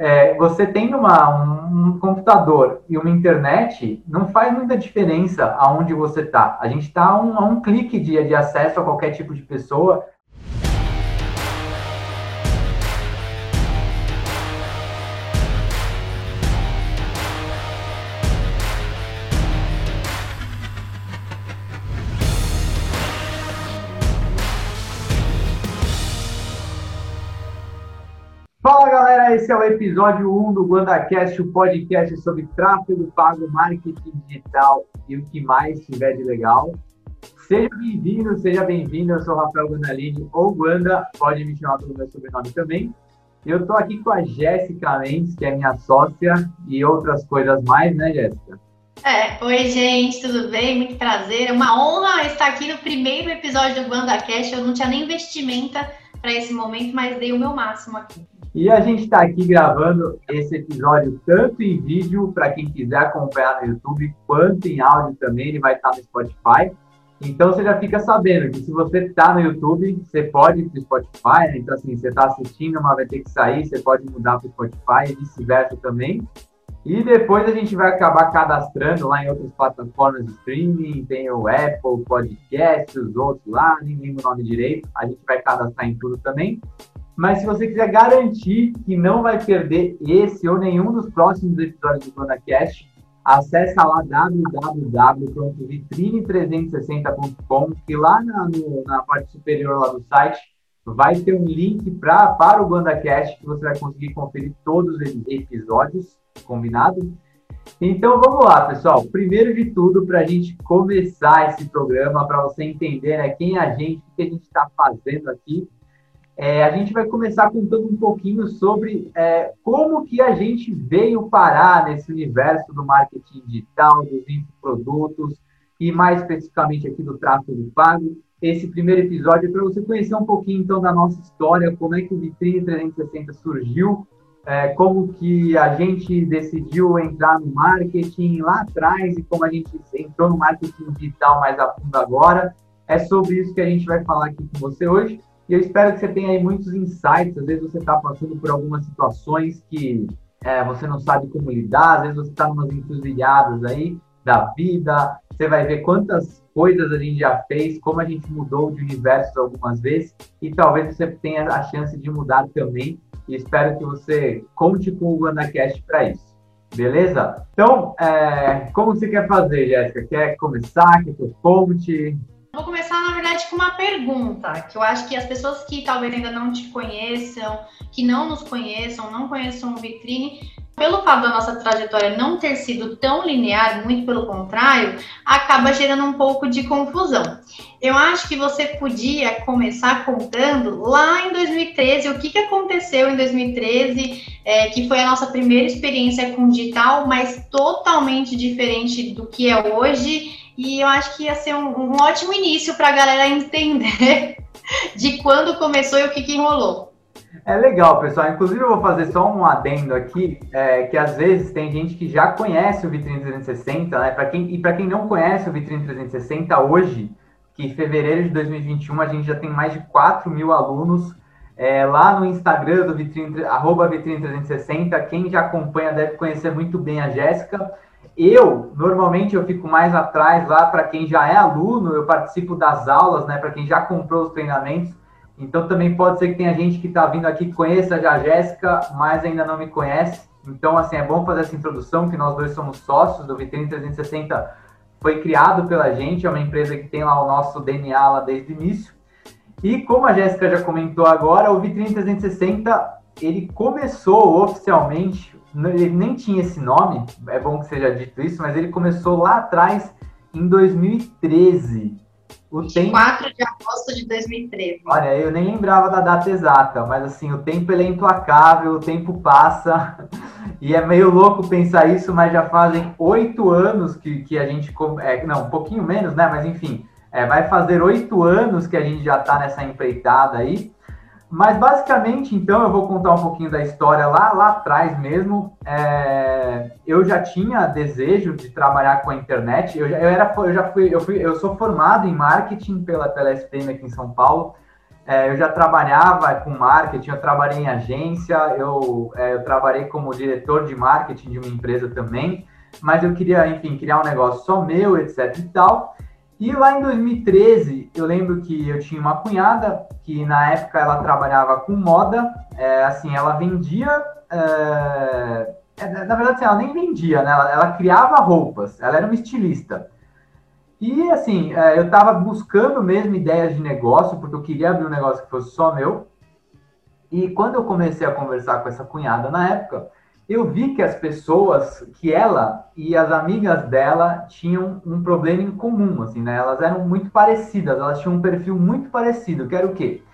é, você tendo uma, um, computador e uma internet, não faz muita diferença aonde você está. A gente está a um, um clique de, de acesso a qualquer tipo de pessoa. Esse é o episódio 1 do GuandaCast, o podcast sobre tráfego pago, marketing digital e o que mais tiver de legal. Seja bem-vindo, seja bem-vindo, eu sou Rafael Guandalini, ou Guanda, pode me chamar pelo meu sobrenome também. Eu estou aqui com a Jéssica Mendes, que é minha sócia, e outras coisas mais, né, Jéssica? É, oi gente, tudo bem? Muito prazer. É uma honra estar aqui no primeiro episódio do GuandaCast. Eu não tinha nem vestimenta para esse momento, mas dei o meu máximo aqui. E a gente está aqui gravando esse episódio tanto em vídeo, para quem quiser acompanhar no YouTube, quanto em áudio também, ele vai estar no Spotify. Então você já fica sabendo que se você está no YouTube, você pode ir para o Spotify, né? então assim, você está assistindo, mas vai ter que sair, você pode mudar para o Spotify e vice-versa também. E depois a gente vai acabar cadastrando lá em outras plataformas de streaming, tem o Apple Podcast, os outros lá, nem lembro o nome direito, a gente vai cadastrar em tudo também. Mas se você quiser garantir que não vai perder esse ou nenhum dos próximos episódios do PlandaCast, acesse lá www.vitrine360.com e lá na, no, na parte superior lá do site vai ter um link pra, para o BandaCast que você vai conseguir conferir todos os episódios, combinado? Então vamos lá, pessoal. Primeiro de tudo, para a gente começar esse programa, para você entender né, quem é a gente, o que a gente está fazendo aqui, é, a gente vai começar contando um pouquinho sobre é, como que a gente veio parar nesse universo do marketing digital, dos infoprodutos e mais especificamente aqui do tráfego pago. Esse primeiro episódio é para você conhecer um pouquinho então da nossa história, como é que o Vitrine 360 surgiu, é, como que a gente decidiu entrar no marketing lá atrás e como a gente entrou no marketing digital mais a fundo agora. É sobre isso que a gente vai falar aqui com você hoje. E eu espero que você tenha aí muitos insights. Às vezes você está passando por algumas situações que é, você não sabe como lidar, às vezes você está umas encruzilhadas aí da vida. Você vai ver quantas coisas a gente já fez, como a gente mudou de universos algumas vezes, e talvez você tenha a chance de mudar também. E espero que você conte com o WandaCast para isso. Beleza? Então, é, como você quer fazer, Jéssica? Quer começar? Quer que eu conte? Vou começar, na verdade, com uma pergunta, que eu acho que as pessoas que talvez ainda não te conheçam, que não nos conheçam, não conheçam o Vitrine, pelo fato da nossa trajetória não ter sido tão linear, muito pelo contrário, acaba gerando um pouco de confusão. Eu acho que você podia começar contando lá em 2013 o que, que aconteceu em 2013, é, que foi a nossa primeira experiência com digital, mas totalmente diferente do que é hoje e eu acho que ia ser um, um ótimo início para a galera entender de quando começou e o que, que enrolou. É legal, pessoal. Inclusive, eu vou fazer só um adendo aqui, é, que às vezes tem gente que já conhece o Vitrine 360, né? Pra quem, e para quem não conhece o Vitrine 360, hoje, que em fevereiro de 2021 a gente já tem mais de 4 mil alunos é, lá no Instagram do Vitrine, arroba Vitrine 360. Quem já acompanha deve conhecer muito bem a Jéssica. Eu, normalmente, eu fico mais atrás lá para quem já é aluno, eu participo das aulas, né? Para quem já comprou os treinamentos. Então, também pode ser que tenha gente que está vindo aqui que conheça já a Jéssica, mas ainda não me conhece. Então, assim, é bom fazer essa introdução, que nós dois somos sócios do Vitrine 360. Foi criado pela gente, é uma empresa que tem lá o nosso DNA lá desde o início. E como a Jéssica já comentou agora, o Vitrine 360, ele começou oficialmente ele nem tinha esse nome, é bom que seja dito isso, mas ele começou lá atrás, em 2013. O tempo... 4 de agosto de 2013. Olha, eu nem lembrava da data exata, mas assim, o tempo é implacável, o tempo passa, e é meio louco pensar isso, mas já fazem oito anos que, que a gente. É, não, um pouquinho menos, né? Mas enfim, é, vai fazer oito anos que a gente já está nessa empreitada aí. Mas basicamente, então, eu vou contar um pouquinho da história lá, lá atrás mesmo. É, eu já tinha desejo de trabalhar com a internet. Eu já, eu era, eu já fui, eu fui, eu sou formado em marketing pela, pela SPM aqui em São Paulo. É, eu já trabalhava com marketing, eu trabalhei em agência, eu, é, eu trabalhei como diretor de marketing de uma empresa também, mas eu queria, enfim, criar um negócio só meu, etc e tal. E lá em 2013, eu lembro que eu tinha uma cunhada que na época ela trabalhava com moda, é, assim, ela vendia. É, é na verdade, assim, ela nem vendia, né? Ela, ela, criava roupas, ela era uma estilista. E assim, é, eu estava buscando mesmo ideias de negócio, porque eu queria abrir um negócio que fosse só meu. E quando eu comecei a conversar com essa cunhada na época, eu vi que as pessoas, que ela e as amigas dela tinham um problema em comum, assim, né? Elas eram muito parecidas, elas tinham um perfil muito parecido, que era o quê?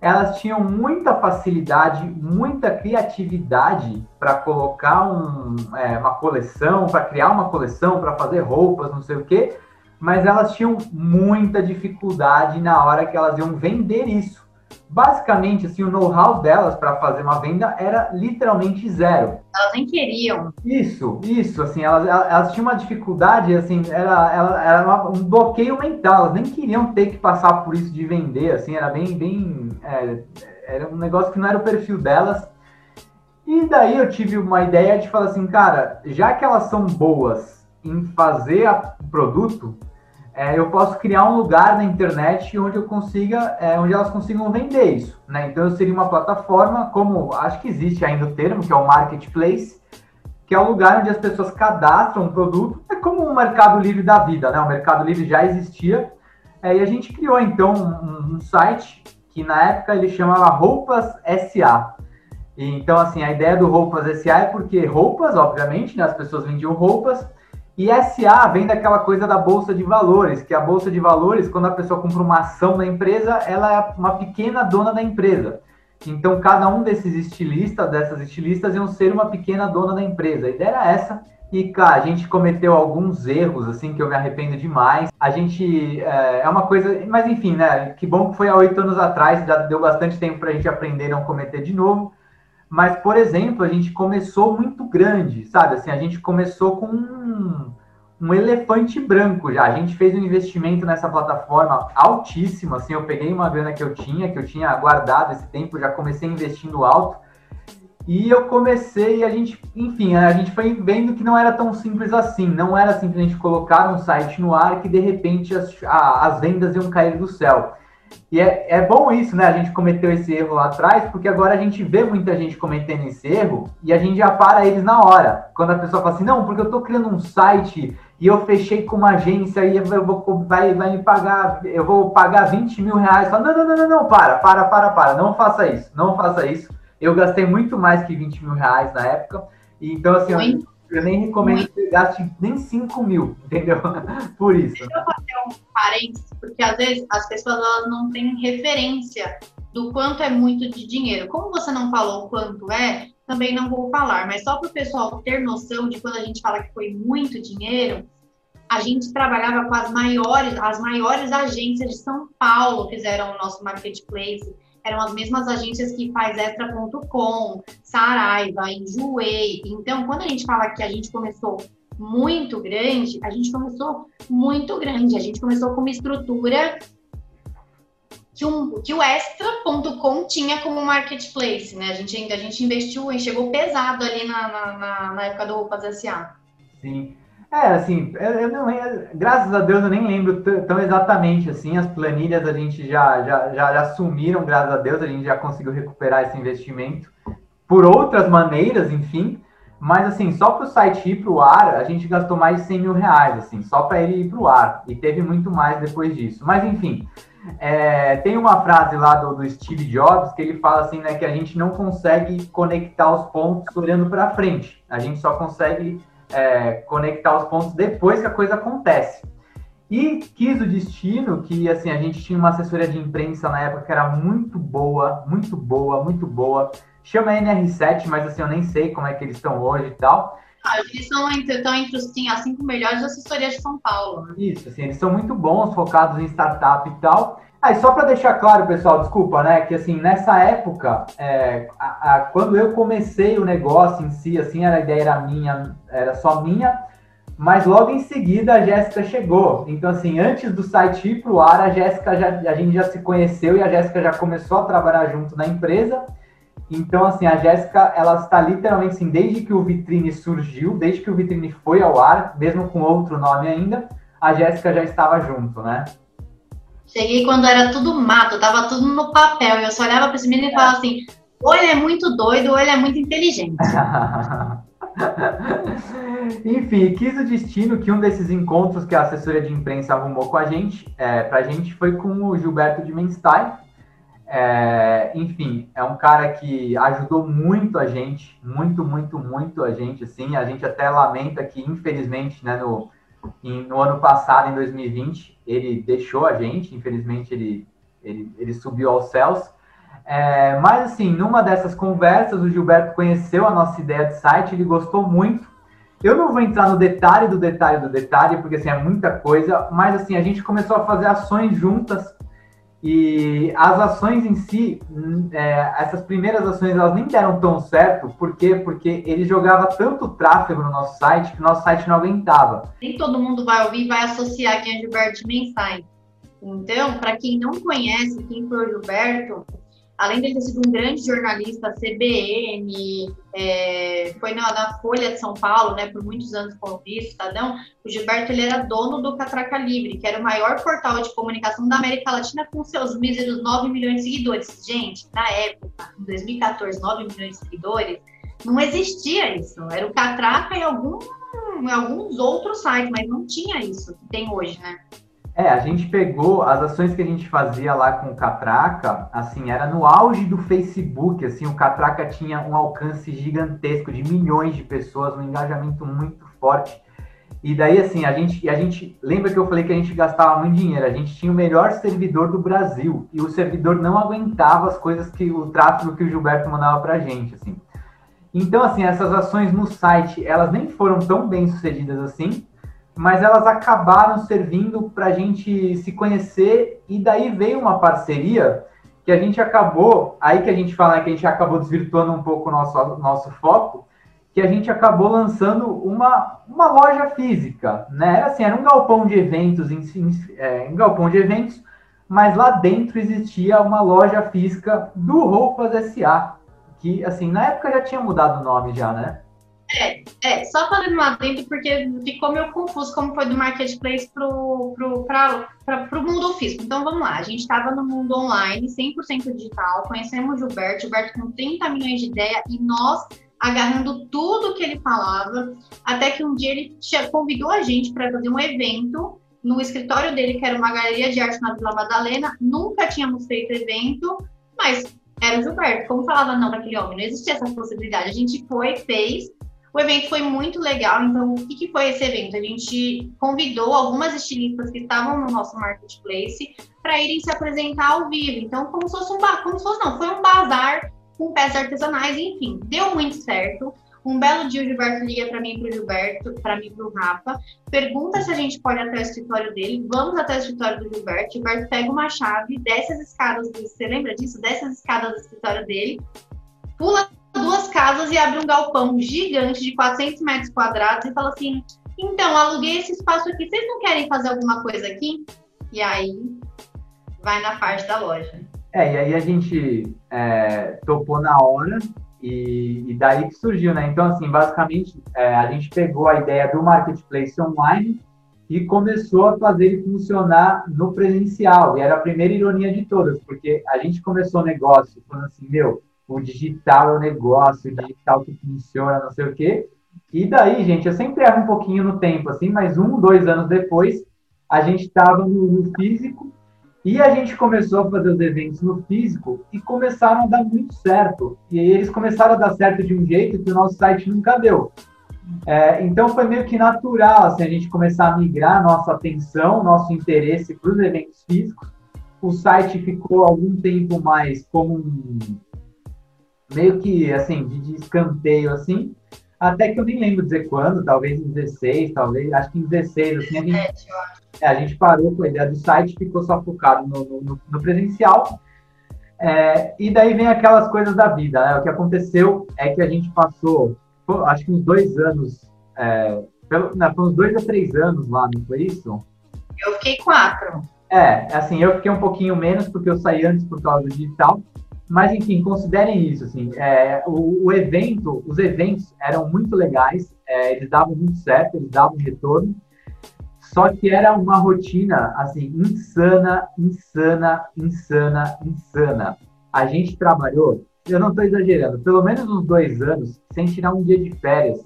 Elas tinham muita facilidade, muita criatividade para colocar um, é, uma coleção, para criar uma coleção, para fazer roupas, não sei o quê, mas elas tinham muita dificuldade na hora que elas iam vender isso basicamente, assim, o know-how delas para fazer uma venda era literalmente zero. Elas nem queriam. Isso, isso, assim, elas, elas tinham uma dificuldade, assim, era, era, era um bloqueio mental, elas nem queriam ter que passar por isso de vender, assim, era bem, bem, é, era um negócio que não era o perfil delas. E daí eu tive uma ideia de falar assim, cara, já que elas são boas em fazer o produto, é, eu posso criar um lugar na internet onde eu consiga, é, onde elas consigam vender isso, né? Então eu seria uma plataforma, como acho que existe ainda o termo, que é o marketplace, que é o lugar onde as pessoas cadastram um produto, é como o Mercado Livre da vida, né? O Mercado Livre já existia, é, e a gente criou então um, um, site que na época ele chamava Roupas SA. E, então assim a ideia do Roupas SA é porque roupas, obviamente, né? As pessoas vendiam roupas e SA vem daquela coisa da bolsa de valores, que a bolsa de valores, quando a pessoa compra uma ação da empresa, ela é uma pequena dona da empresa. Então, cada um desses estilistas, dessas estilistas, iam ser uma pequena dona da empresa. A ideia era essa. E, cara, a gente cometeu alguns erros, assim, que eu me arrependo demais. A gente. É, é uma coisa. Mas, enfim, né? Que bom que foi há oito anos atrás, já deu bastante tempo para a gente aprender a não cometer de novo. Mas, por exemplo, a gente começou muito grande, sabe? Assim, a gente começou com um, um elefante branco já. A gente fez um investimento nessa plataforma altíssimo, assim, eu peguei uma grana que eu tinha, que eu tinha guardado esse tempo, já comecei investindo alto. E eu comecei, a gente, enfim, a gente foi vendo que não era tão simples assim. Não era simplesmente colocar um site no ar que de repente as, a, as vendas iam cair do céu. E é, é bom isso, né? A gente cometeu esse erro lá atrás, porque agora a gente vê muita gente cometendo esse erro e a gente já para eles na hora. Quando a pessoa fala assim, não, porque eu tô criando um site e eu fechei com uma agência e eu vou, vai, vai me pagar, eu vou pagar 20 mil reais. Fala, não, não, não, não, não, para, para, para, para, não faça isso, não faça isso. Eu gastei muito mais que 20 mil reais na época. Então, assim, eu nem recomendo Muito. que você gaste nem 5 mil, entendeu? Por isso. Deixa eu fazer um parênteses, porque às vezes as pessoas elas não têm referência do quanto é muito de dinheiro. Como você não falou quanto é, também não vou falar, mas só para o pessoal ter noção de quando a gente fala que foi muito dinheiro, a gente trabalhava com as maiores, as maiores agências de São Paulo fizeram o nosso marketplace eram as mesmas agências que faz extra.com, Saraiva, Enjoei. Então, quando a gente fala que a gente começou muito grande, a gente começou muito grande. A gente começou com uma estrutura que, um, que o extra.com tinha como marketplace, né? A gente a gente investiu e chegou pesado ali na, na, na época do Roupas S.A. Sim. É, assim, eu, não, graças a Deus eu nem lembro tão exatamente assim, as planilhas a gente já, já, já, já sumiram, graças a Deus, a gente já conseguiu recuperar esse investimento por outras maneiras, enfim, mas assim, só para o site ir para o ar, a gente gastou mais de 100 mil reais, assim, só para ele ir para o ar, e teve muito mais depois disso. Mas enfim, é, tem uma frase lá do, do, Steve Jobs que ele fala assim, né, que a gente não consegue conectar os pontos olhando para frente, a gente só consegue é, conectar os pontos depois que a coisa acontece. E quis o destino que, assim, a gente tinha uma assessoria de imprensa na época que era muito boa, muito boa, muito boa. Chama NR7, mas assim, eu nem sei como é que eles estão hoje e tal. Ah, eles são entre, estão entre os assim, as cinco melhores assessorias de São Paulo. Né? Isso, assim, eles são muito bons, focados em startup e tal. Ah, só para deixar claro, pessoal, desculpa, né? Que assim, nessa época, é, a, a, quando eu comecei o negócio em si, assim, a ideia era minha, era só minha, mas logo em seguida a Jéssica chegou. Então, assim, antes do site ir para o ar, a Jéssica já, a gente já se conheceu e a Jéssica já começou a trabalhar junto na empresa. Então, assim, a Jéssica, ela está literalmente assim, desde que o Vitrine surgiu, desde que o Vitrine foi ao ar, mesmo com outro nome ainda, a Jéssica já estava junto, né? Cheguei quando era tudo mato, tava tudo no papel. E eu só olhava para esse menino e falava assim: ou ele é muito doido, ou ele é muito inteligente. Enfim, quis o destino que um desses encontros que a assessoria de imprensa arrumou com a gente, é, pra gente, foi com o Gilberto de Menstein. É, enfim, é um cara que ajudou muito a gente, muito, muito, muito a gente, assim, a gente até lamenta que, infelizmente, né, no, em, no ano passado, em 2020, ele deixou a gente, infelizmente ele, ele, ele subiu aos céus, é, mas assim, numa dessas conversas, o Gilberto conheceu a nossa ideia de site, ele gostou muito. Eu não vou entrar no detalhe do detalhe do detalhe, porque assim, é muita coisa, mas assim, a gente começou a fazer ações juntas e as ações em si, hum, é, essas primeiras ações, elas nem deram tão certo. Por quê? Porque ele jogava tanto tráfego no nosso site que o nosso site não aguentava. Nem todo mundo vai ouvir vai associar quem é Gilberto Menstein. Então, para quem não conhece quem foi o Gilberto, além de ter sido um grande jornalista, CBN, é, foi na, na, Folha de São Paulo, né, por muitos anos como vice, Estadão, o Gilberto ele era dono do Catraca Livre, que era o maior portal de comunicação da América Latina com seus míseros 9 milhões de seguidores. Gente, na época, em 2014, 9 milhões de seguidores, não existia isso. Era o Catraca e algum, alguns outros sites, mas não tinha isso que tem hoje, né? É, a gente pegou as ações que a gente fazia lá com o Catraca, assim, era no auge do Facebook, assim, o Catraca tinha um alcance gigantesco de milhões de pessoas, um engajamento muito forte. E daí, assim, a gente, a gente lembra que eu falei que a gente gastava muito dinheiro, a gente tinha o melhor servidor do Brasil e o servidor não aguentava as coisas que o tráfego que o Gilberto mandava pra gente, assim. Então, assim, essas ações no site, elas nem foram tão bem sucedidas assim, mas elas acabaram servindo para a gente se conhecer e daí veio uma parceria que a gente acabou, aí que a gente fala que a gente acabou desvirtuando um pouco o nosso, nosso foco, que a gente acabou lançando uma, uma loja física, né? Assim, era um galpão de eventos, em, é, um galpão de eventos, mas lá dentro existia uma loja física do Roupas SA, que, assim, na época já tinha mudado o nome já, né? É, é, só falando lá dentro, porque ficou meio confuso como foi do marketplace pro, pro, pro mundo físico. Então vamos lá, a gente estava no mundo online, 100% digital, conhecemos o Gilberto, Gilberto com 30 milhões de ideia e nós agarrando tudo que ele falava, até que um dia ele convidou a gente para fazer um evento no escritório dele, que era uma galeria de arte na Vila Madalena. Nunca tínhamos feito evento, mas era o Gilberto. Como falava não aquele homem? Não existia essa possibilidade. A gente foi, fez, o evento foi muito legal, então o que, que foi esse evento? A gente convidou algumas estilistas que estavam no nosso marketplace para irem se apresentar ao vivo. Então, como se fosse um como se fosse não, foi um bazar com peças artesanais, enfim, deu muito certo. Um belo dia o Gilberto liga para mim para o Gilberto, para mim para o Rafa, pergunta se a gente pode ir até o escritório dele. Vamos até o escritório do Gilberto. O Gilberto pega uma chave, desce as escadas, você lembra disso? Desce as escadas do escritório dele, pula casas e abre um galpão gigante de 400 metros quadrados e fala assim: então, aluguei esse espaço aqui, vocês não querem fazer alguma coisa aqui? E aí vai na parte da loja. É, e aí a gente é, topou na hora e, e, daí que surgiu, né? Então, assim, basicamente, é, a gente pegou a ideia do marketplace online e começou a fazer ele funcionar no presencial. E era a primeira ironia de todas, porque a gente começou o negócio falando assim, meu, o digital é o negócio, o digital que funciona, não sei o quê. E daí, gente, eu sempre erro um pouquinho no tempo, assim, mas um, dois anos depois, a gente estava no, no, físico e a gente começou a fazer os eventos no físico e começaram a dar muito certo. E eles começaram a dar certo de um jeito que o nosso site nunca deu. É, então foi meio que natural assim, a gente começar a migrar nossa atenção, nosso interesse para os eventos físicos. O site ficou algum tempo mais como um, meio que, assim, de, escanteio, assim, até que eu nem lembro dizer quando, talvez em 16, talvez, acho que em 16, assim, a gente, é, a gente parou com a ideia do site, ficou só focado no, no, no presencial, é, e daí vem aquelas coisas da vida, né? O que aconteceu é que a gente passou, acho que uns dois anos é, pelo, não, foi uns dois a três anos lá, não foi isso? Eu fiquei quatro. É, assim, eu fiquei um pouquinho menos porque eu saí antes por causa do digital. Mas, enfim, considerem isso, assim, é, o, o, evento, os eventos eram muito legais, é, eles davam muito certo, eles davam retorno, só que era uma rotina, assim, insana, insana, insana, insana. A gente trabalhou, eu não estou exagerando, pelo menos uns dois anos, sem tirar um dia de férias.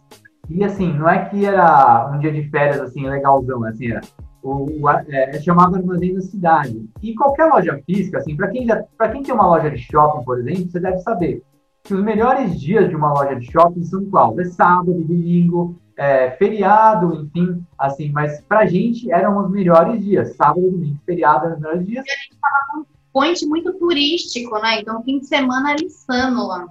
E, assim, não é que era um dia de férias, assim, legalzão, assim, era o, o é, é, chamado armazém da cidade. E qualquer loja física, assim, para quem, já, quem tem uma loja de shopping, por exemplo, você deve saber que os melhores dias de uma loja de shopping são qual? É sábado, domingo, é, feriado, enfim, assim, mas pra gente eram os melhores dias, sábado, domingo, feriado eram os melhores dias. E a gente tava com um point muito turístico, né? Então, fim de semana era insano lá.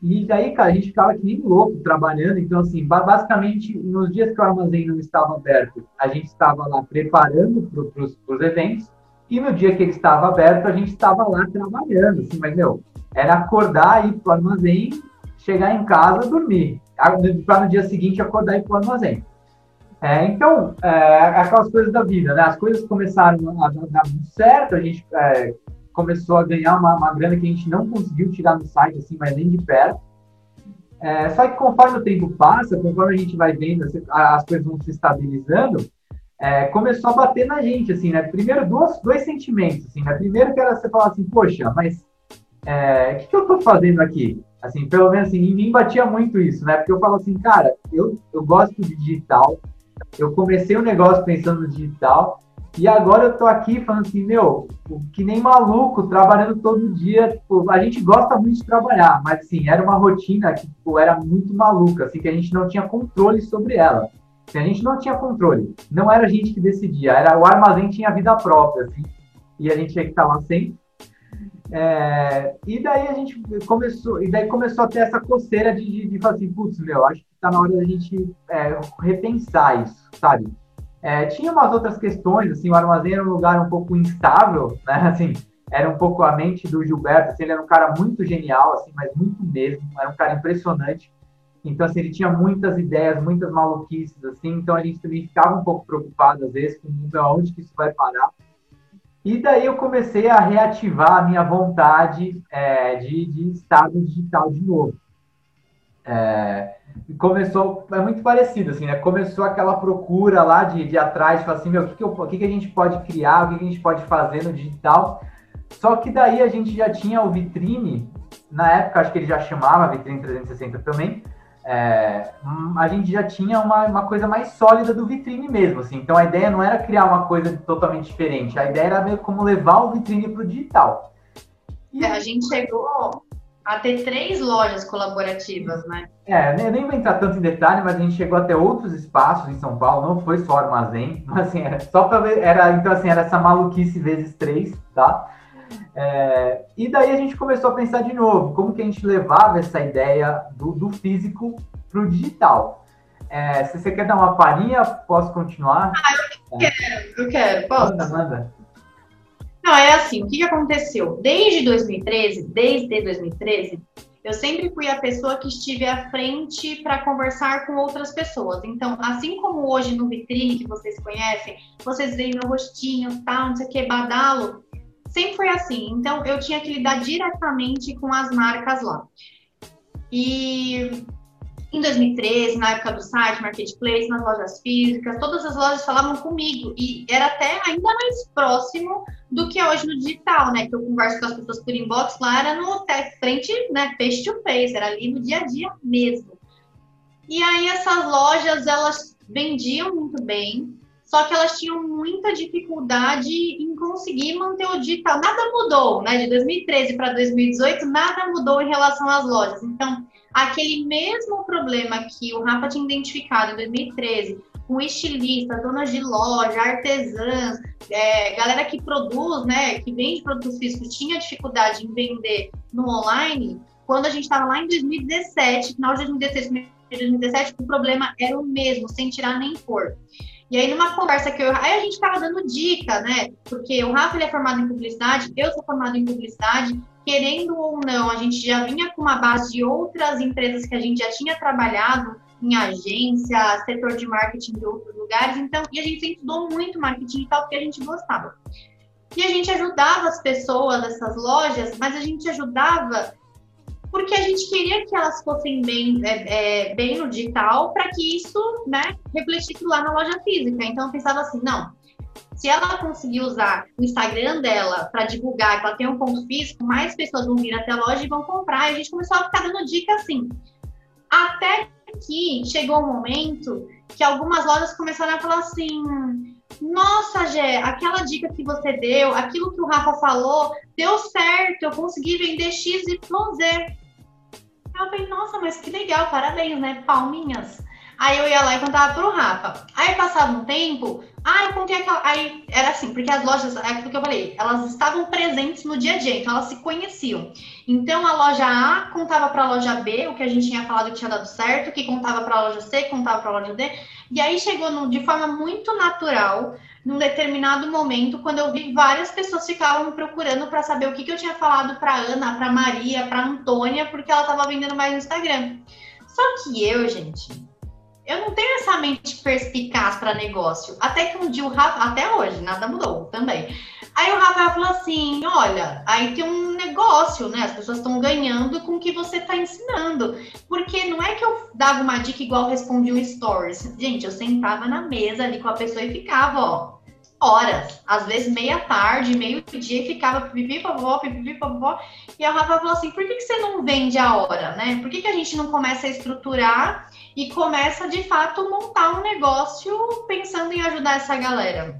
E daí, cara, a gente ficava que nem louco trabalhando. Então, assim, basicamente, nos dias que o armazém não estava aberto, a gente estava lá preparando para os eventos. E no dia que ele estava aberto, a gente estava lá trabalhando. Assim, mas, meu, era acordar, ir para o armazém, chegar em casa, dormir. Para no dia seguinte acordar e ir para o armazém. É, então, é, aquelas coisas da vida, né? As coisas começaram a dar muito certo, a gente é, começou a ganhar uma, uma grana que a gente não conseguiu tirar no site, assim, mas nem de perto. É, só que conforme o tempo passa, conforme a gente vai vendo as, as coisas vão se estabilizando, é, começou a bater na gente, assim, né? Primeiro, dois, dois sentimentos, assim, né? Primeiro que era você falar assim, poxa, mas é, o que, que, eu tô fazendo aqui? Assim, pelo menos assim, em mim batia muito isso, né? Porque eu falo assim, cara, eu, eu gosto de digital, eu comecei um negócio pensando no digital, e agora eu tô aqui falando assim, meu, que nem maluco, trabalhando todo dia. Tipo, a gente gosta muito de trabalhar, mas assim, era uma rotina que tipo, era muito maluca, assim, que a gente não tinha controle sobre ela. Assim, a gente não tinha controle. Não era a gente que decidia, era o armazém tinha vida própria, assim, e a gente tinha que estar lá sempre. É, e daí a gente começou, e daí começou a ter essa coceira de, de, de falar assim, putz, meu, acho que tá na hora da gente é, repensar isso, sabe? É, tinha umas outras questões, assim, o armazém era um lugar um pouco instável, né, assim, era um pouco a mente do Gilberto, assim, ele era um cara muito genial, assim, mas muito mesmo, era um cara impressionante, então, assim, ele tinha muitas ideias, muitas maluquices, assim, então a gente também ficava um pouco preocupado, às vezes, com aonde que isso vai parar. E daí eu comecei a reativar a minha vontade é, de, de estar no digital de novo. É, começou, é muito parecido, assim, né? Começou aquela procura lá de, de atrás, assim, meu, o que, que, eu, que, que a gente pode criar, o que, que a gente pode fazer no digital. Só que daí a gente já tinha o Vitrine, na época acho que ele já chamava Vitrine 360 também, é, a gente já tinha uma, uma coisa mais sólida do Vitrine mesmo, assim. Então a ideia não era criar uma coisa totalmente diferente, a ideia era ver como levar o Vitrine para o digital. E é, a gente chegou a ter três lojas colaborativas, né? É, nem vou entrar tanto em detalhe, mas a gente chegou até outros espaços em São Paulo, não foi só armazém, mas assim, era só para ver, era, então assim, era essa maluquice vezes três, tá? É, e daí a gente começou a pensar de novo, como que a gente levava essa ideia do, do físico para o digital. É, se você quer dar uma palhinha, posso continuar? Ah, eu quero, eu quero, posso? Manda, manda. Não, é assim, o que aconteceu? Desde 2013, desde 2013, eu sempre fui a pessoa que estive à frente para conversar com outras pessoas. Então, assim como hoje no vitrine que vocês conhecem, vocês veem meu rostinho, tal, não sei o que, badalo, sempre foi assim. Então, eu tinha que lidar diretamente com as marcas lá. E em 2013, na época do site, marketplace, nas lojas físicas, todas as lojas falavam comigo e era até ainda mais próximo do que hoje no digital, né? Que eu converso com as pessoas por inbox, lá era no frente, né? Face to face, era ali no dia a dia mesmo. E aí essas lojas, elas vendiam muito bem, só que elas tinham muita dificuldade em conseguir manter o digital. Nada mudou, né? De 2013 para 2018, nada mudou em relação às lojas. Então, aquele mesmo problema que o Rafa tinha identificado em 2013, com estilistas, donas de loja, artesãs, é, galera que produz, né, que vende produtos físicos, tinha dificuldade em vender no online, quando a gente estava lá em 2017, final de 2016, 2017, o problema era o mesmo, sem tirar nem pôr. E aí, numa conversa que eu. Aí a gente estava dando dica, né? Porque o Rafa ele é formado em publicidade, eu sou formado em publicidade, querendo ou não, a gente já vinha com uma base de outras empresas que a gente já tinha trabalhado em agência, setor de marketing de outros lugares. Então, e a gente sempre estudou muito marketing digital porque a gente gostava. E a gente ajudava as pessoas dessas lojas, mas a gente ajudava porque a gente queria que elas fossem bem, é, é, bem no digital para que isso né, refletisse lá na loja física. Então eu pensava assim, não, se ela conseguir usar o Instagram dela para divulgar que ela tem um ponto físico, mais pessoas vão vir até a loja e vão comprar. E a gente começou a ficar dando dica assim. Até que chegou um momento que algumas lojas começaram a falar assim: nossa, Gé, aquela dica que você deu, aquilo que o Rafa falou, deu certo, eu consegui vender X, Y, Z. Eu falei, nossa, mas que legal, parabéns, né? Palminhas. Aí eu ia lá e contava pro Rafa. Aí passava um tempo, ah, eu contei aquela. Aí era assim, porque as lojas, é aquilo que eu falei, elas estavam presentes no dia a dia, então elas se conheciam. Então a loja A contava para a loja B o que a gente tinha falado que tinha dado certo, que contava para a loja C, contava para a loja D. E aí chegou no, de forma muito natural, num determinado momento, quando eu vi várias pessoas ficavam me procurando para saber o que, que eu tinha falado para Ana, para Maria, para Antônia, porque ela estava vendendo mais no Instagram. Só que eu, gente, eu não tenho essa mente perspicaz para negócio. Até que um dia o Rafa, até hoje, nada mudou também. Aí o Rafael falou assim: olha, aí tem um negócio, né? As pessoas estão ganhando com o que você está ensinando. Porque não é que eu dava uma dica igual respondi um stories. Gente, eu sentava na mesa ali com a pessoa e ficava, ó, horas, às vezes meia tarde, meio dia, e ficava pipipi, vovó, pipipi, vovó. E a Rafa falou assim: por que, que você não vende a hora, né? Por que, que a gente não começa a estruturar e começa de fato montar um negócio pensando em ajudar essa galera?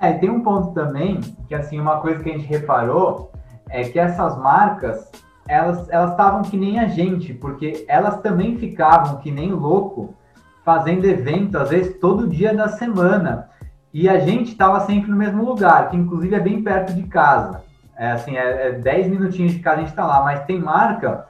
É, tem um ponto também que assim uma coisa que a gente reparou é que essas marcas elas elas estavam que nem a gente, porque elas também ficavam que nem louco fazendo evento às vezes todo dia da semana. E a gente estava sempre no mesmo lugar, que inclusive é bem perto de casa. É assim, é, é 10 minutinhos de casa a gente está lá, mas tem marca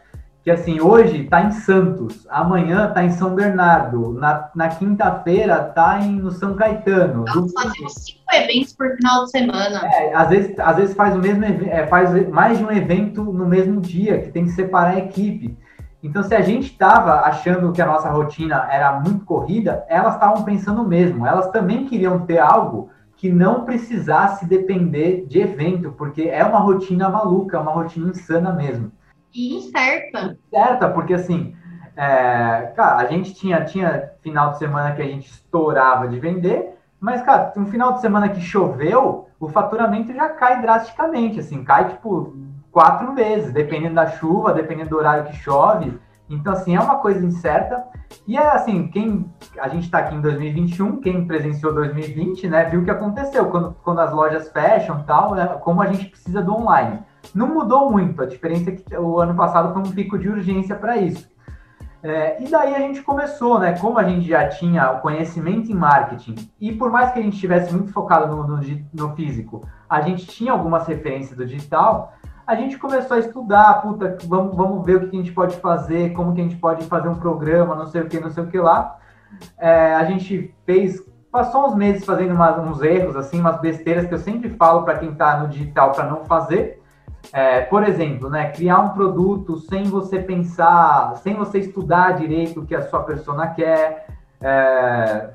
que assim, hoje está em Santos, amanhã está em São Bernardo, na, na quinta-feira está no São Caetano. Nós fazemos cinco eventos por final de semana. É, às vezes, às vezes faz o mesmo é, faz mais de um evento no mesmo dia, que tem que separar a equipe. Então, se a gente estava achando que a nossa rotina era muito corrida, elas estavam pensando o mesmo. Elas também queriam ter algo que não precisasse depender de evento, porque é uma rotina maluca, é uma rotina insana mesmo. E incerta. Incerta, porque assim, é, cara, a gente tinha, tinha final de semana que a gente estourava de vender, mas, cara, um final de semana que choveu, o faturamento já cai drasticamente, assim, cai tipo quatro vezes, dependendo da chuva, dependendo do horário que chove. Então, assim, é uma coisa incerta. E é assim, quem a gente está aqui em 2021, quem presenciou 2020, né, viu o que aconteceu quando, quando as lojas fecham tal, né, como a gente precisa do online. Não mudou muito, a diferença é que o ano passado foi um pico de urgência para isso. É, e daí a gente começou, né? Como a gente já tinha o conhecimento em marketing, e por mais que a gente estivesse muito focado no, no, no físico, a gente tinha algumas referências do digital, a gente começou a estudar, puta, vamos, vamos ver o que a gente pode fazer, como que a gente pode fazer um programa, não sei o que, não sei o que lá. É, a gente fez, passou uns meses fazendo umas, uns erros, assim, umas besteiras que eu sempre falo para quem está no digital para não fazer. É, por exemplo, né, criar um produto sem você pensar, sem você estudar direito o que a sua persona quer, é,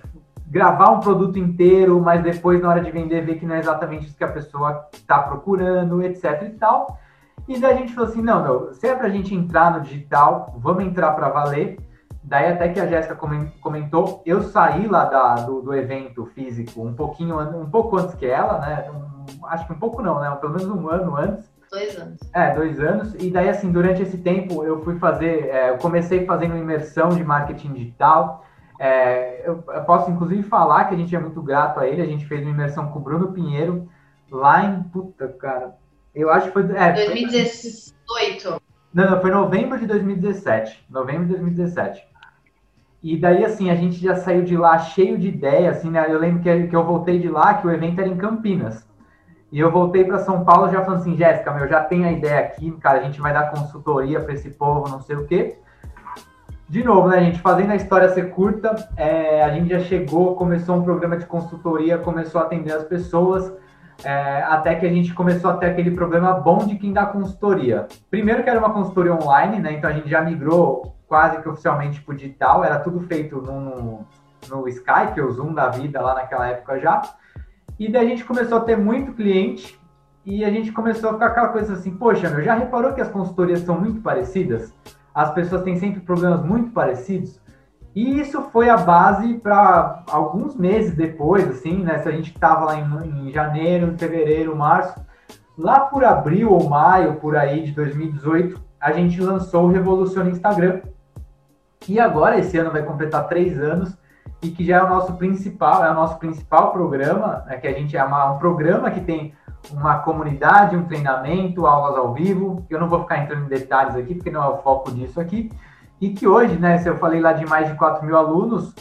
gravar um produto inteiro, mas depois na hora de vender ver que não é exatamente isso que a pessoa está procurando, etc e tal. E daí a gente falou assim, não, meu, se é pra gente entrar no digital, vamos entrar para valer. Daí até que a Jéssica comentou, eu saí lá da, do, do, evento físico um pouquinho, um pouco antes que ela, né? Um, acho que um pouco não, né? Pelo menos um ano antes. Dois anos. É, dois anos. E daí, assim, durante esse tempo eu fui fazer, é, eu comecei fazendo imersão de marketing digital. É, eu, eu, posso inclusive falar que a gente é muito grato a ele. A gente fez uma imersão com o Bruno Pinheiro lá em puta, cara, eu acho que foi. É, 2018. Não, não, foi novembro de 2017. Novembro de 2017. E daí, assim, a gente já saiu de lá cheio de ideia, assim, né? Eu lembro que, que eu voltei de lá, que o evento era em Campinas. E eu voltei para São Paulo já falando assim, Jéssica, meu, já tem a ideia aqui, cara, a gente vai dar consultoria para esse povo, não sei o quê. De novo, né, gente, fazendo a história ser curta, é, a gente já chegou, começou um programa de consultoria, começou a atender as pessoas, é, até que a gente começou a ter aquele problema bom de quem dá consultoria. Primeiro que era uma consultoria online, né? Então a gente já migrou quase que oficialmente para o digital, era tudo feito no, no Skype, o Zoom da vida lá naquela época já. E daí a gente começou a ter muito cliente e a gente começou a ficar aquela coisa assim, poxa, meu, já reparou que as consultorias são muito parecidas? As pessoas têm sempre problemas muito parecidos? E isso foi a base para alguns meses depois, assim, né? Se a gente estava lá em, em janeiro, fevereiro, março, lá por abril ou maio, por aí de 2018, a gente lançou o Revoluciona Instagram. E agora, esse ano vai completar três anos e que já é o nosso principal, é o nosso principal programa, né, que a gente é uma, um programa que tem uma comunidade, um treinamento, aulas ao vivo. Eu não vou ficar entrando em detalhes aqui, porque não é o foco disso aqui. E que hoje, né, se eu falei lá de mais de 4 mil alunos,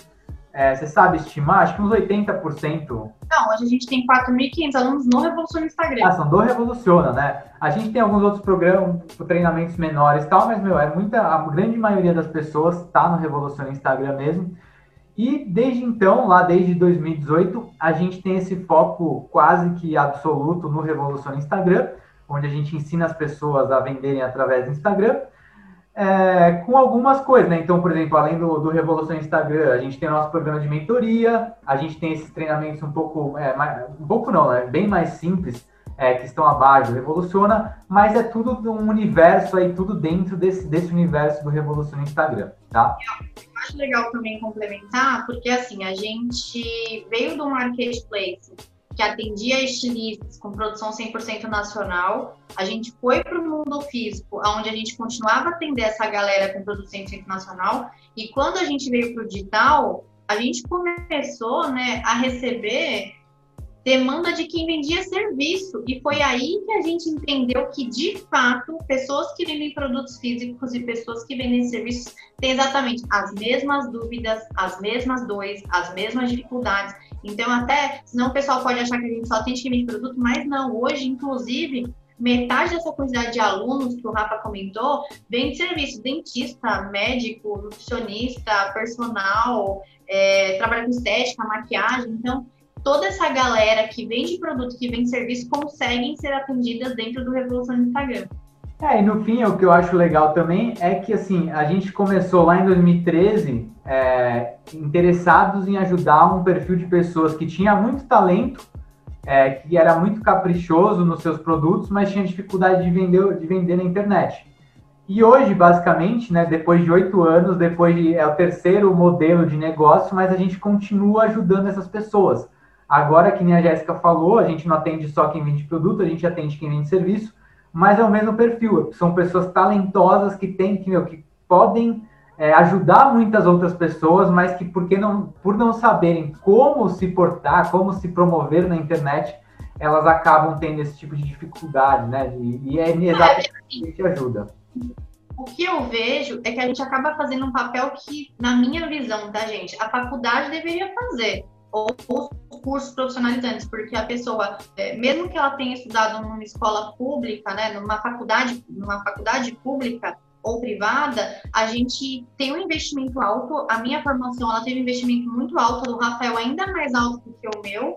é, você sabe estimar? Acho que uns 80%. Não, hoje a gente tem 4.500 alunos no Revoluciona Instagram. Ah, são do Revoluciona, né? A gente tem alguns outros programas, treinamentos menores e tal, mas, meu, é muita, a grande maioria das pessoas está no Revoluciona Instagram mesmo. E desde então, lá desde 2018, a gente tem esse foco quase que absoluto no Revolução Instagram, onde a gente ensina as pessoas a venderem através do Instagram, é, com algumas coisas, né? Então, por exemplo, além do, do Revolução Instagram, a gente tem o nosso programa de mentoria, a gente tem esses treinamentos um pouco, é, mais, um pouco não, né? Bem mais simples, é, que estão abaixo do Revoluciona, mas é tudo um universo aí, tudo dentro desse, desse universo do Revoluciona Instagram, tá? Eu acho legal também complementar, porque assim, a gente veio do marketplace que atendia estilistas com produção 100% nacional, a gente foi para o mundo físico, onde a gente continuava a atender essa galera com produção 100% nacional, e quando a gente veio para o digital, a gente começou né, a receber demanda de quem vendia serviço. E foi aí que a gente entendeu que, de fato, pessoas que vendem produtos físicos e pessoas que vendem serviços têm exatamente as mesmas dúvidas, as mesmas dores, as mesmas dificuldades. Então, até, senão o pessoal pode achar que a gente só tem que vender produto, mas não. Hoje, inclusive, metade dessa quantidade de alunos que o Rafa comentou vem de serviço, dentista, médico, nutricionista, personal, é, trabalha com estética, maquiagem. Então, toda essa galera que vende produto, que vende serviço, conseguem ser atendidas dentro do Revolução do Instagram. É, e no fim, o que eu acho legal também é que, assim, a gente começou lá em 2013 é, interessados em ajudar um perfil de pessoas que tinha muito talento, é, que era muito caprichoso nos seus produtos, mas tinha dificuldade de vender, de vender na internet. E hoje, basicamente, né, depois de oito anos, depois de é o terceiro modelo de negócio, mas a gente continua ajudando essas pessoas. Agora, que nem a Jéssica falou, a gente não atende só quem vende produto, a gente atende quem vende serviço, mas é o mesmo perfil. São pessoas talentosas que têm, que, meu, que podem é, ajudar muitas outras pessoas, mas que porque não, por não saberem como se portar, como se promover na internet, elas acabam tendo esse tipo de dificuldade, né? E, e é exatamente é, assim, que ajuda. O que eu vejo é que a gente acaba fazendo um papel que, na minha visão, tá, gente, a faculdade deveria fazer ou cursos profissionalizantes, porque a pessoa, é, mesmo que ela tenha estudado numa escola pública, né, numa faculdade, numa faculdade pública ou privada, a gente tem um investimento alto. A minha formação, ela teve um investimento muito alto, do Rafael ainda mais alto do que o meu,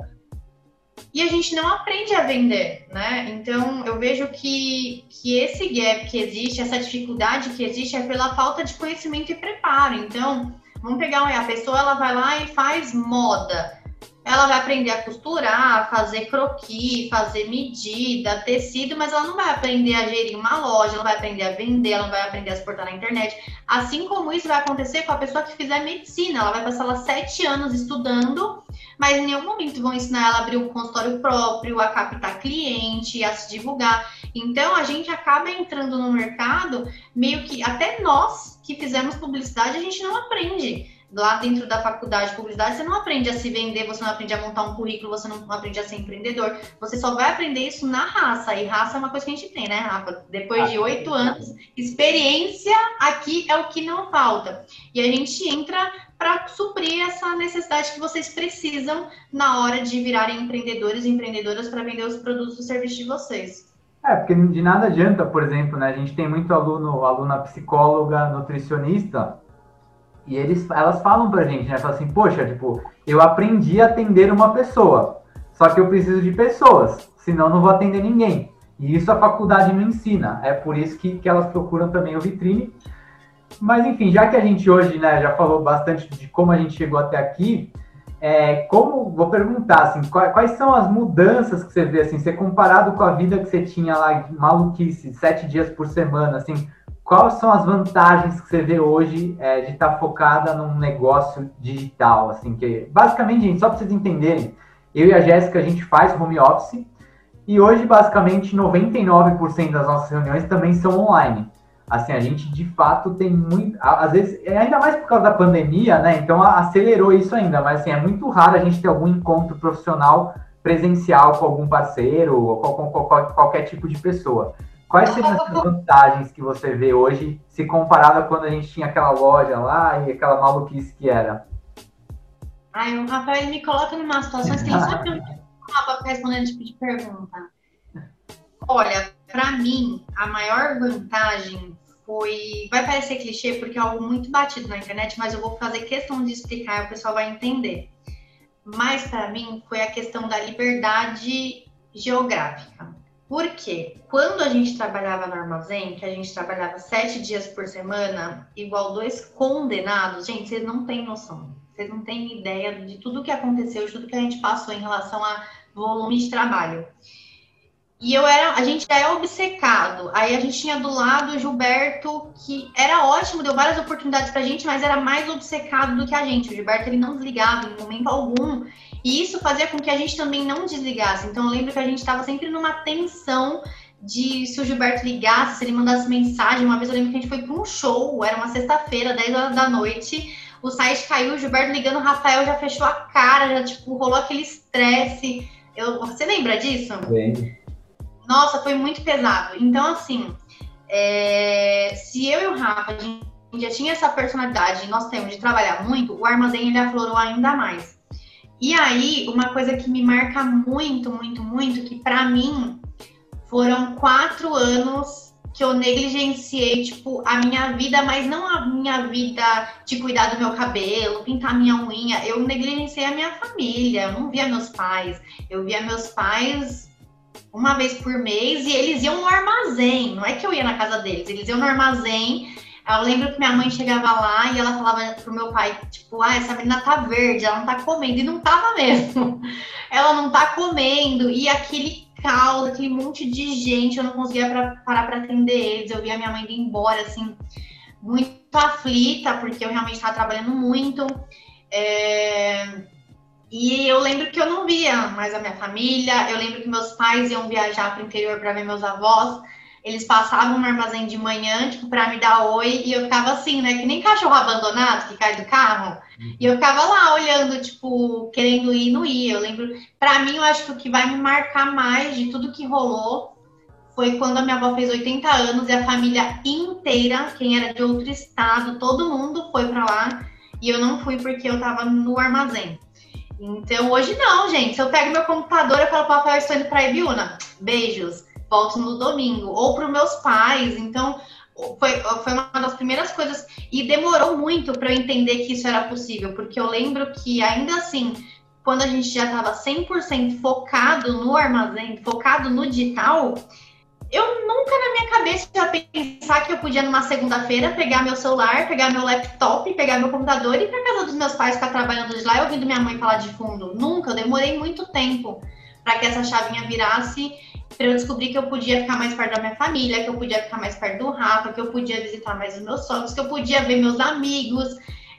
e a gente não aprende a vender, né? Então, eu vejo que, que esse gap que existe, essa dificuldade que existe, é pela falta de conhecimento e preparo. Então, Vamos pegar a pessoa, ela vai lá e faz moda. Ela vai aprender a costurar, fazer croquis, fazer medida, tecido, mas ela não vai aprender a gerir uma loja, ela vai aprender a vender, ela não vai aprender a exportar na internet. Assim como isso vai acontecer com a pessoa que fizer medicina, ela vai passar lá sete anos estudando, mas em nenhum momento vão ensinar ela a abrir um consultório próprio, a captar cliente, a se divulgar. Então a gente acaba entrando no mercado meio que até nós que fizemos publicidade, a gente não aprende. Lá dentro da faculdade de publicidade, você não aprende a se vender, você não aprende a montar um currículo, você não aprende a ser empreendedor. Você só vai aprender isso na raça. E raça é uma coisa que a gente tem, né, Rafa? Depois de oito anos, experiência aqui é o que não falta. E a gente entra para suprir essa necessidade que vocês precisam na hora de virarem empreendedores e empreendedoras para vender os produtos e serviços de vocês. É, porque de nada adianta, por exemplo, né? A gente tem muito aluno, aluna psicóloga, nutricionista, e eles, elas falam pra gente, né? Falam assim, poxa, tipo, eu aprendi a atender uma pessoa. só que eu preciso de pessoas, senão não vou atender ninguém. E isso a faculdade não ensina. É por isso que, que elas procuram também o vitrine. Mas enfim, já que a gente hoje né, já falou bastante de como a gente chegou até aqui, é, como vou perguntar assim, quais, quais, são as mudanças que você vê assim, você comparado com a vida que você tinha lá, maluquice, sete dias por semana, assim, quais são as vantagens que você vê hoje é, de estar tá focada num negócio digital, assim, que basicamente, gente, só para vocês entenderem, eu e a Jéssica a gente faz home office e hoje basicamente 99% das nossas reuniões também são online assim, a gente de fato tem muito, às vezes, é ainda mais por causa da pandemia, né? Então acelerou isso ainda, mas assim, é muito raro a gente ter algum encontro profissional presencial com algum parceiro ou com, com, com qualquer tipo de pessoa. Quais seriam as vantagens que você vê hoje, se comparado a quando a gente tinha aquela loja lá e aquela maluquice que era? Ai, o Rafael me coloca numa situação que ele só que eu não respondendo esse tipo de pergunta. Olha, para mim, a maior vantagem foi. Vai parecer clichê porque é algo muito batido na internet, mas eu vou fazer questão de explicar e o pessoal vai entender. Mas para mim foi a questão da liberdade geográfica. Por quê? Quando a gente trabalhava no armazém, que a gente trabalhava sete dias por semana, igual dois condenados, gente, vocês não têm noção. Vocês não têm ideia de tudo que aconteceu, de tudo que a gente passou em relação a volume de trabalho. E eu era, a gente já é obcecado. Aí a gente tinha do lado o Gilberto, que era ótimo, deu várias oportunidades pra gente, mas era mais obcecado do que a gente. O Gilberto ele não desligava em momento algum. E isso fazia com que a gente também não desligasse. Então eu lembro que a gente estava sempre numa tensão de se o Gilberto ligasse, se ele mandasse mensagem. Uma vez eu lembro que a gente foi para um show, era uma sexta-feira, 10 horas da noite. O site caiu, o Gilberto ligando, o Rafael já fechou a cara, já tipo, rolou aquele estresse. Eu, você lembra disso? Bem. Nossa, foi muito pesado. Então, assim, é... se eu e o Rafa, a gente já tinha essa personalidade, nós temos de trabalhar muito, o armazém ele aflorou ainda mais. E aí, uma coisa que me marca muito, muito, muito, que para mim foram quatro anos que eu negligenciei, tipo, a minha vida, mas não a minha vida de cuidar do meu cabelo, pintar minha unha. Eu negligenciei a minha família, eu não via meus pais. Eu via meus pais uma vez por mês e eles iam no armazém. Não é que eu ia na casa deles, eles iam no armazém. Eu lembro que minha mãe chegava lá e ela falava pro meu pai, tipo, ah, essa menina tá verde, ela não tá comendo. E não tava mesmo. Ela não tá comendo. E aquele caos, aquele monte de gente, eu não conseguia pra, parar para atender eles. Eu via minha mãe ir embora, assim, muito aflita, porque eu realmente estava trabalhando muito. É... E eu lembro que eu não via mais a minha família, eu lembro que meus pais iam viajar para o interior para ver meus avós. Eles passavam no armazém de manhã, tipo, para me dar oi, e eu ficava assim, né? Que nem cachorro abandonado que cai do carro. E eu ficava lá olhando, tipo, querendo ir não ia. Eu lembro, para mim, eu acho que o que vai me marcar mais de tudo que rolou foi quando a minha avó fez 80 anos e a família inteira, quem era de outro estado, todo mundo foi para lá. E eu não fui porque eu tava no armazém. Então, hoje não, gente. Se eu pego meu computador e falo, papai, eu estou indo para Ibiúna. Beijos. Volto no domingo. Ou para os meus pais. Então, foi, foi uma das primeiras coisas. E demorou muito para eu entender que isso era possível. Porque eu lembro que, ainda assim, quando a gente já estava 100% focado no armazém, focado no digital, eu nunca na minha cabeça ia pensar que eu podia numa segunda-feira pegar meu celular, pegar meu laptop, pegar meu computador e ir para casa dos meus pais ficar trabalhando de lá e ouvindo minha mãe falar de fundo. Nunca, eu demorei muito tempo para que essa chavinha virasse, eu descobrir que eu podia ficar mais perto da minha família, que eu podia ficar mais perto do Rafa, que eu podia visitar mais os meus sogros, que eu podia ver meus amigos,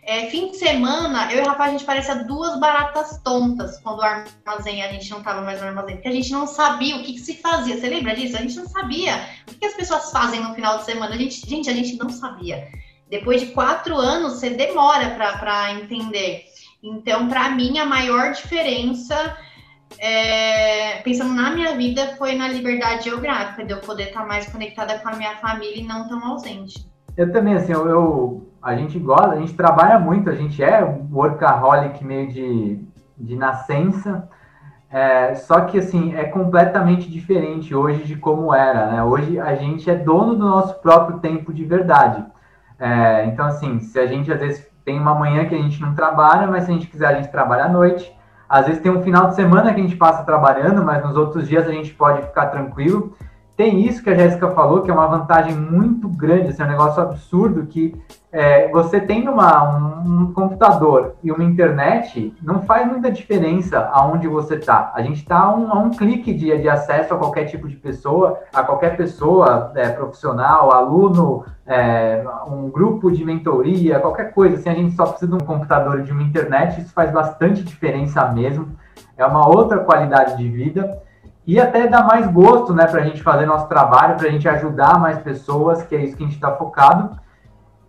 é, fim de semana, eu e o Rafa, a gente parecia duas baratas tontas quando o armazém, a gente não tava mais no armazém, porque a gente não sabia o que, que se fazia. Você lembra disso? A gente não sabia. O que, que as pessoas fazem no final de semana? A gente, gente, a gente não sabia. Depois de quatro anos, você demora para entender. Então, para mim, a maior diferença, é, pensando na minha vida, foi na liberdade geográfica, de eu poder estar mais conectada com a minha família e não tão ausente. Eu também, assim, eu, eu, a gente gosta, a gente trabalha muito, a gente é workaholic meio de, de nascença, é, só que, assim, é completamente diferente hoje de como era, né? Hoje a gente é dono do nosso próprio tempo de verdade. É, então, assim, se a gente às vezes tem uma manhã que a gente não trabalha, mas se a gente quiser a gente trabalha à noite, Às vezes tem um final de semana que a gente passa trabalhando, mas nos outros dias a gente pode ficar tranquilo. Tem isso que a Jéssica falou, que é uma vantagem muito grande, assim, é um negócio absurdo que é, você tendo uma, um, computador e uma internet, não faz muita diferença aonde você está. A gente está a, um, a um, clique de, de, acesso a qualquer tipo de pessoa, a qualquer pessoa é, profissional, aluno, é, um grupo de mentoria, qualquer coisa. Assim, a gente só precisa de um computador e de uma internet, isso faz bastante diferença mesmo. É uma outra qualidade de vida e até dá mais gosto né, para a gente fazer nosso trabalho, para a gente ajudar mais pessoas, que é isso que a gente está focado.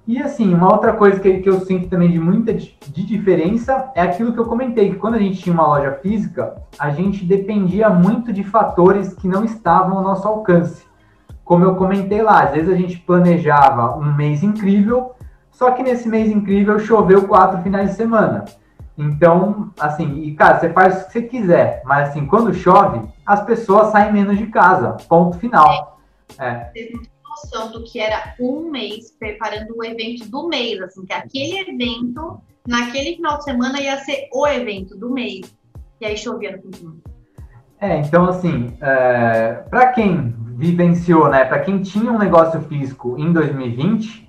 E assim, uma outra coisa que, que eu sinto também de muita de diferença é aquilo que eu comentei, que quando a gente tinha uma loja física, a gente dependia muito de fatores que não estavam ao nosso alcance. Como eu comentei lá, às vezes a gente planejava um mês incrível, só que nesse mês incrível choveu quatro finais de semana. Então, assim, e cara, você faz o que você quiser, mas assim, quando chove, as pessoas saem menos de casa. Ponto final. É. é noção do que era um mês preparando o evento do mês, assim, que aquele evento, naquele final de semana, ia ser o evento do mês. E aí chovia no fim de semana. É, então assim, é, para quem vivenciou, né, para quem tinha um negócio físico em 2020,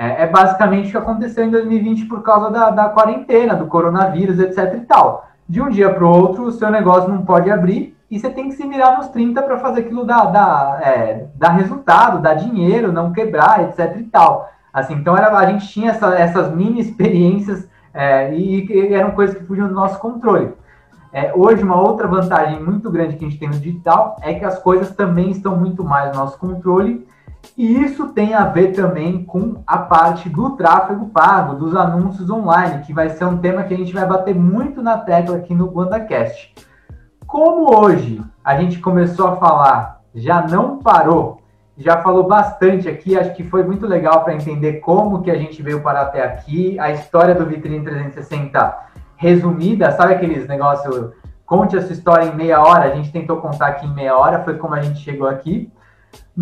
é, é, basicamente o que aconteceu em 2020 por causa da, da quarentena, do coronavírus, etc e tal. De um dia para o outro, o seu negócio não pode abrir e você tem que se virar nos 30 para fazer aquilo dar, dar, é, dar resultado, dar dinheiro, não quebrar, etc e tal. Assim, então era, a gente tinha essa, essas mini experiências é, e, e, eram coisas que fugiam do nosso controle. É, hoje, uma outra vantagem muito grande que a gente tem no digital é que as coisas também estão muito mais no nosso controle e isso tem a ver também com a parte do tráfego pago, dos anúncios online, que vai ser um tema que a gente vai bater muito na tecla aqui no WandaCast. Como hoje a gente começou a falar, já não parou, já falou bastante aqui, acho que foi muito legal para entender como que a gente veio parar até aqui, a história do Vitrine 360 resumida, sabe aqueles negócios, conte a sua história em meia hora, a gente tentou contar aqui em meia hora, foi como a gente chegou aqui.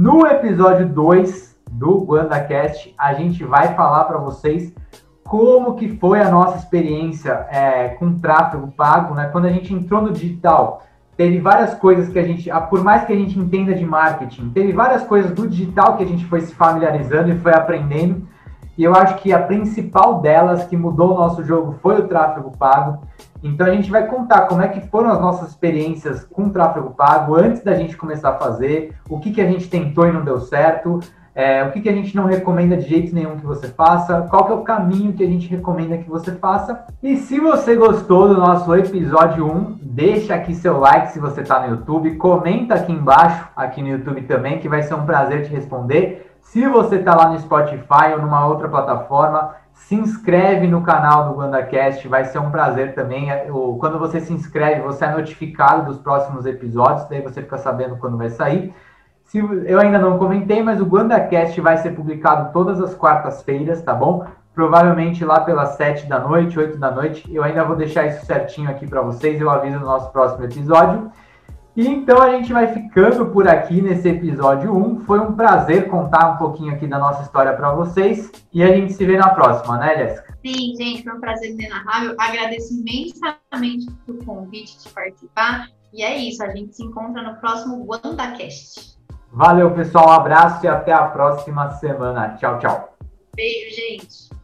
No episódio 2 do WandaCast, a gente vai falar para vocês como que foi a nossa experiência é, com tráfego pago, né? Quando a gente entrou no digital, teve várias coisas que a gente, por mais que a gente entenda de marketing, teve várias coisas do digital que a gente foi se familiarizando e foi aprendendo. E eu acho que a principal delas que mudou o nosso jogo foi o tráfego pago. Então a gente vai contar como é que foram as nossas experiências com tráfego pago antes da gente começar a fazer, o que, que a gente tentou e não deu certo, é, o que, que a gente não recomenda de jeito nenhum que você faça? Qual que é o caminho que a gente recomenda que você faça? E se você gostou do nosso episódio 1, deixa aqui seu like se você está no YouTube, comenta aqui embaixo, aqui no YouTube também, que vai ser um prazer te responder. Se você está lá no Spotify ou numa outra plataforma, se inscreve no canal do WandaCast, vai ser um prazer também. É, quando você se inscreve, você é notificado dos próximos episódios, daí você fica sabendo quando vai sair. Se, eu ainda não comentei, mas o GuandaCast vai ser publicado todas as quartas-feiras, tá bom? Provavelmente lá pelas 7 da noite, 8 da noite. Eu ainda vou deixar isso certinho aqui para vocês, eu aviso no nosso próximo episódio. E então a gente vai ficando por aqui nesse episódio 1. Foi um prazer contar um pouquinho aqui da nossa história para vocês. E a gente se vê na próxima, né, Jéssica? Sim, gente, foi um prazer inenarrável. Agradeço imensamente o convite de participar. E é isso, a gente se encontra no próximo WandaCast. Valeu, pessoal. Um abraço e até a próxima semana. Tchau, tchau. Beijo, gente.